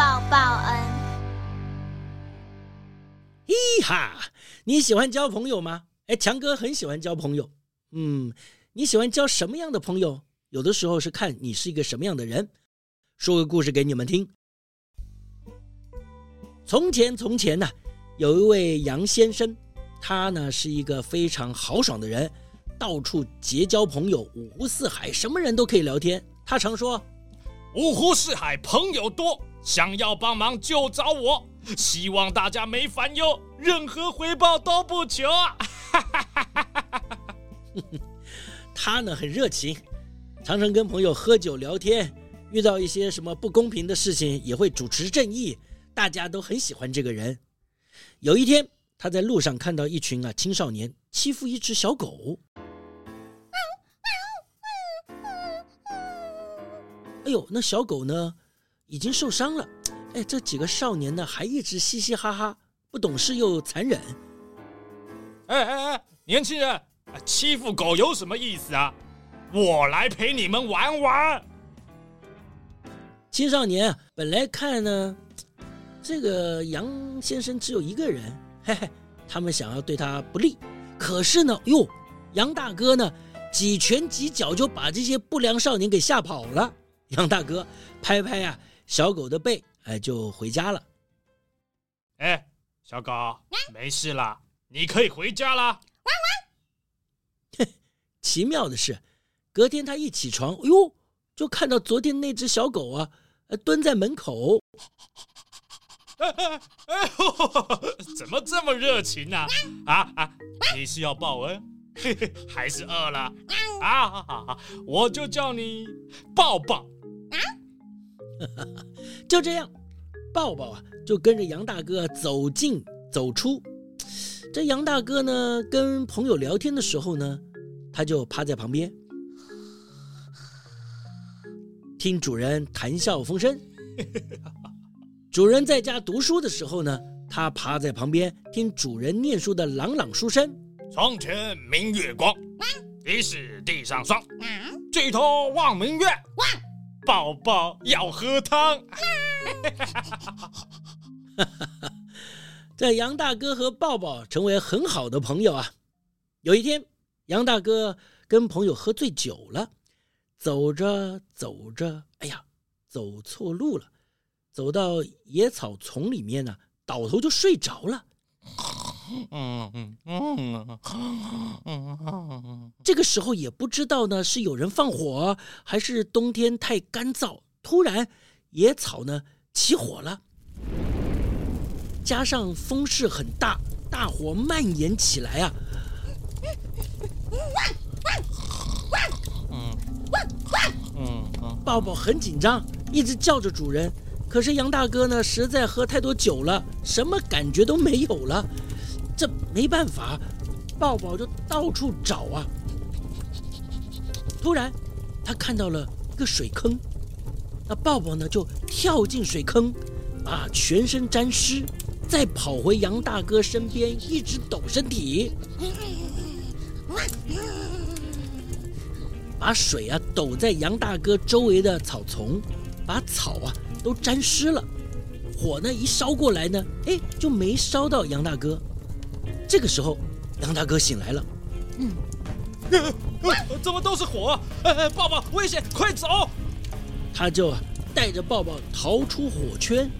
报报恩。咦哈，你喜欢交朋友吗？哎，强哥很喜欢交朋友。嗯，你喜欢交什么样的朋友？有的时候是看你是一个什么样的人。说个故事给你们听。从前，从前呢。有一位杨先生，他呢是一个非常豪爽的人，到处结交朋友，五湖四海，什么人都可以聊天。他常说：“五湖四海朋友多，想要帮忙就找我，希望大家没烦忧，任何回报都不求啊！” 他呢很热情，常常跟朋友喝酒聊天，遇到一些什么不公平的事情也会主持正义，大家都很喜欢这个人。有一天，他在路上看到一群啊青少年欺负一只小狗。哎呦，那小狗呢，已经受伤了。哎，这几个少年呢，还一直嘻嘻哈哈，不懂事又残忍。哎哎哎，年轻人，欺负狗有什么意思啊？我来陪你们玩玩。青少年本来看呢。这个杨先生只有一个人，嘿嘿，他们想要对他不利，可是呢，哟，杨大哥呢，几拳几脚就把这些不良少年给吓跑了。杨大哥拍拍啊小狗的背，哎，就回家了。哎，小狗，没事了，你可以回家了。汪汪。奇妙的是，隔天他一起床，哎呦，就看到昨天那只小狗啊，蹲在门口。哎哎哎呦！怎么这么热情呢？啊？啊啊！你是要报恩，嘿嘿，还是饿了？啊好好好，我就叫你抱抱。啊！就这样，抱抱啊，就跟着杨大哥走进走出。这杨大哥呢，跟朋友聊天的时候呢，他就趴在旁边，听主人谈笑风生。主人在家读书的时候呢，他趴在旁边听主人念书的朗朗书声。床前明月光，疑是地上霜。举头望明月，抱抱要喝汤。这杨大哥和抱抱成为很好的朋友啊。有一天，杨大哥跟朋友喝醉酒了，走着走着，哎呀，走错路了，走到野草丛里面呢，倒头就睡着了。嗯嗯嗯嗯嗯，这个时候也不知道呢，是有人放火，还是冬天太干燥，突然野草呢起火了。加上风势很大，大火蔓延起来啊！嗯嗯，抱抱很紧张，一直叫着主人。可是杨大哥呢，实在喝太多酒了，什么感觉都没有了。这没办法，抱抱就到处找啊。突然，他看到了一个水坑，那抱抱呢就跳进水坑，啊，全身沾湿。再跑回杨大哥身边，一直抖身体，把水啊抖在杨大哥周围的草丛，把草啊都沾湿了。火呢一烧过来呢，哎，就没烧到杨大哥。这个时候，杨大哥醒来了，嗯，怎么都是火？哎，抱抱，危险，快走！他就带着抱抱逃出火圈。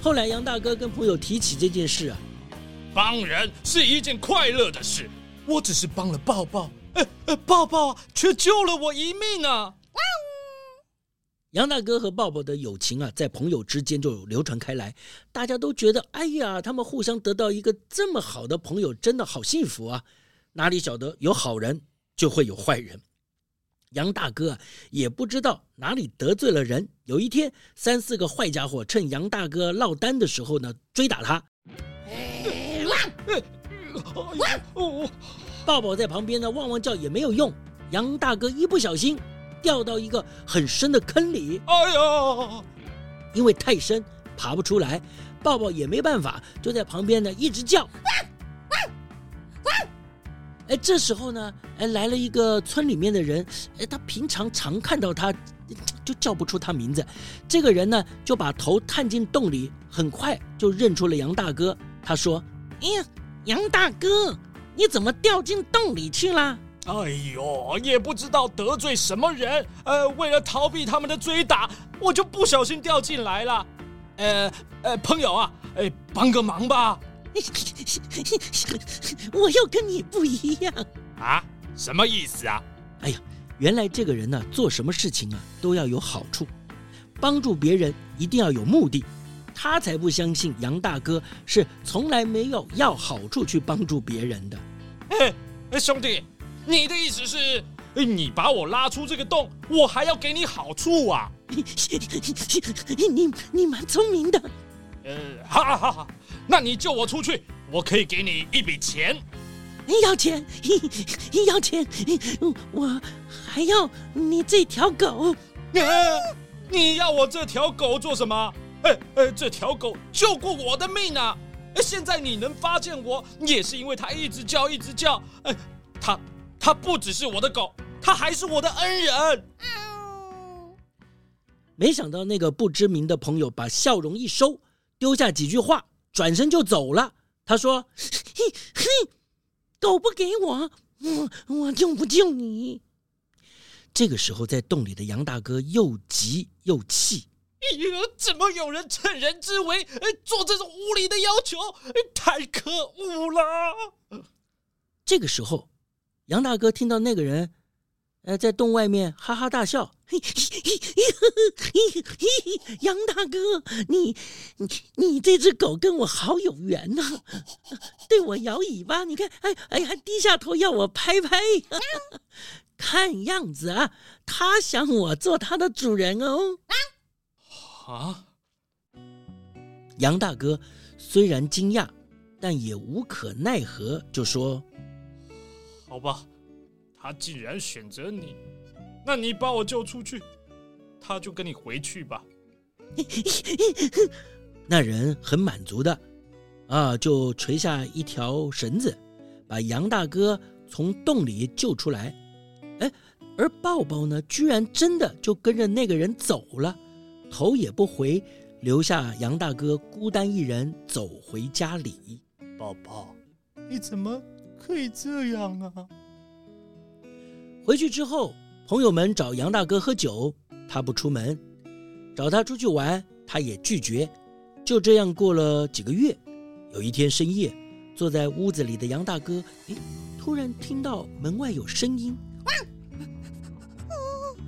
后来杨大哥跟朋友提起这件事啊，帮人是一件快乐的事，我只是帮了抱抱，哎哎，抱抱却救了我一命啊！杨大哥和抱抱的友情啊，在朋友之间就流传开来，大家都觉得，哎呀，他们互相得到一个这么好的朋友，真的好幸福啊！哪里晓得有好人就会有坏人。杨大哥啊，也不知道哪里得罪了人。有一天，三四个坏家伙趁杨大哥落单的时候呢，追打他。抱抱在旁边呢，汪汪叫也没有用。杨大哥一不小心掉到一个很深的坑里。哎呀！因为太深，爬不出来。抱抱也没办法，就在旁边呢一直叫。哎，这时候呢，哎，来了一个村里面的人，哎，他平常常看到他，就叫不出他名字。这个人呢，就把头探进洞里，很快就认出了杨大哥。他说：“哎呀，杨大哥，你怎么掉进洞里去了？”哎呦，也不知道得罪什么人，呃，为了逃避他们的追打，我就不小心掉进来了。呃呃，朋友啊，哎，帮个忙吧。我又跟你不一样啊？什么意思啊？哎呀，原来这个人呢，做什么事情啊都要有好处，帮助别人一定要有目的。他才不相信杨大哥是从来没有要好处去帮助别人的。哎哎，兄弟，你的意思是，你把我拉出这个洞，我还要给你好处啊？你你你蛮聪明的。呃，好好好。那你救我出去，我可以给你一笔钱。要钱？要钱？我还要你这条狗。你要我这条狗做什么？哎哎，这条狗救过我的命啊！现在你能发现我，也是因为它一直叫，一直叫。哎，它它不只是我的狗，它还是我的恩人。没想到那个不知名的朋友把笑容一收，丢下几句话。转身就走了。他说：“嘿，嘿，狗不给我，我我就不救你。”这个时候，在洞里的杨大哥又急又气：“哎呀，怎么有人趁人之危，做这种无理的要求？太可恶了！”这个时候，杨大哥听到那个人。呃，在洞外面哈哈大笑，嘿嘿嘿嘿嘿，杨大哥，你你你这只狗跟我好有缘呐，对我摇尾巴，你看，哎哎，还低下头要我拍拍，看样子啊，他想我做他的主人哦。啊，杨大哥虽然惊讶，但也无可奈何，就说：“好吧。”他既然选择你，那你把我救出去，他就跟你回去吧。那人很满足的，啊，就垂下一条绳子，把杨大哥从洞里救出来。哎，而抱抱呢，居然真的就跟着那个人走了，头也不回，留下杨大哥孤单一人走回家里。抱抱，你怎么可以这样啊？回去之后，朋友们找杨大哥喝酒，他不出门；找他出去玩，他也拒绝。就这样过了几个月。有一天深夜，坐在屋子里的杨大哥，诶，突然听到门外有声音。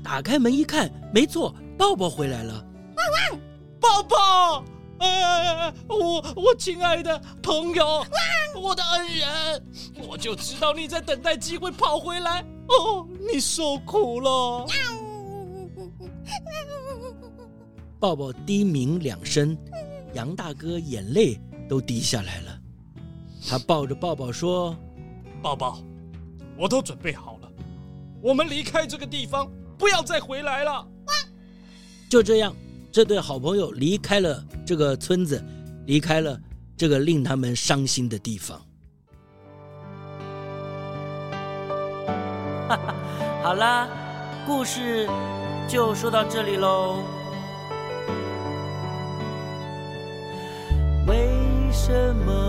打开门一看，没错，抱抱回来了。抱抱，哎，我我亲爱的朋友，我的恩人，我就知道你在等待机会跑回来。哦，你受苦了。抱抱低鸣两声，杨大哥眼泪都滴下来了。他抱着抱抱说：“抱抱，我都准备好了，我们离开这个地方，不要再回来了。”就这样，这对好朋友离开了这个村子，离开了这个令他们伤心的地方。哈哈，好啦，故事就说到这里喽。为什么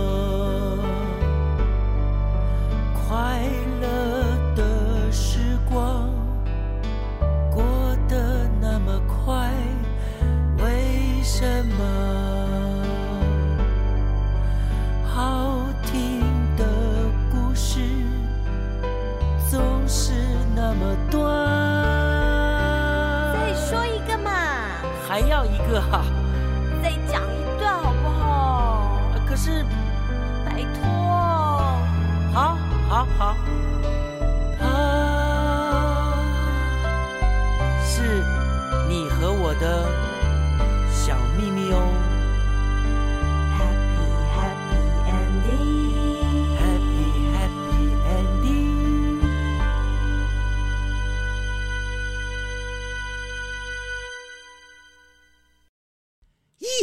哈？再讲一段好不好？可是，拜托。好，好，好。它是你和我的小秘密哦。